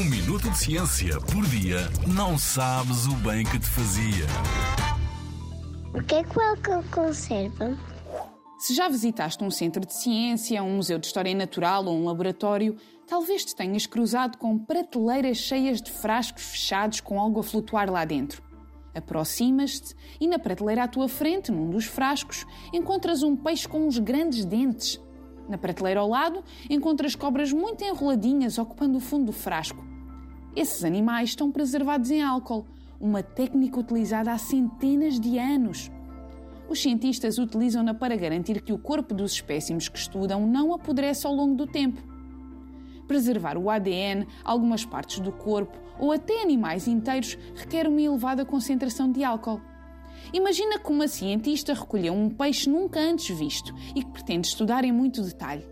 Um minuto de ciência por dia não sabes o bem que te fazia. O que é que o álcool conserva? Se já visitaste um centro de ciência, um museu de história natural ou um laboratório, talvez te tenhas cruzado com prateleiras cheias de frascos fechados com algo a flutuar lá dentro. Aproximas-te e na prateleira à tua frente, num dos frascos, encontras um peixe com uns grandes dentes. Na prateleira ao lado, encontras cobras muito enroladinhas ocupando o fundo do frasco. Esses animais estão preservados em álcool, uma técnica utilizada há centenas de anos. Os cientistas utilizam-na para garantir que o corpo dos espécimes que estudam não apodrece ao longo do tempo. Preservar o ADN, algumas partes do corpo ou até animais inteiros requer uma elevada concentração de álcool. Imagina que uma cientista recolheu um peixe nunca antes visto e que pretende estudar em muito detalhe.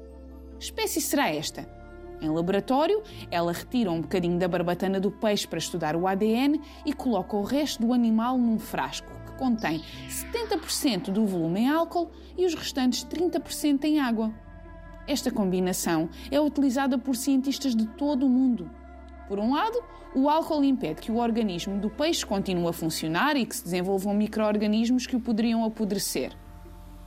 Espécie será esta? Em laboratório, ela retira um bocadinho da barbatana do peixe para estudar o ADN e coloca o resto do animal num frasco que contém 70% do volume em álcool e os restantes 30% em água. Esta combinação é utilizada por cientistas de todo o mundo. Por um lado, o álcool impede que o organismo do peixe continue a funcionar e que se desenvolvam micro-organismos que o poderiam apodrecer.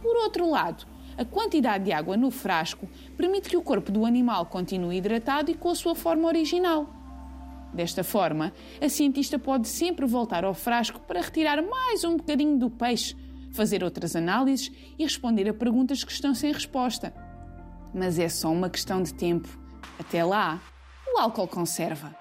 Por outro lado, a quantidade de água no frasco permite que o corpo do animal continue hidratado e com a sua forma original. Desta forma, a cientista pode sempre voltar ao frasco para retirar mais um bocadinho do peixe, fazer outras análises e responder a perguntas que estão sem resposta. Mas é só uma questão de tempo. Até lá, o álcool conserva.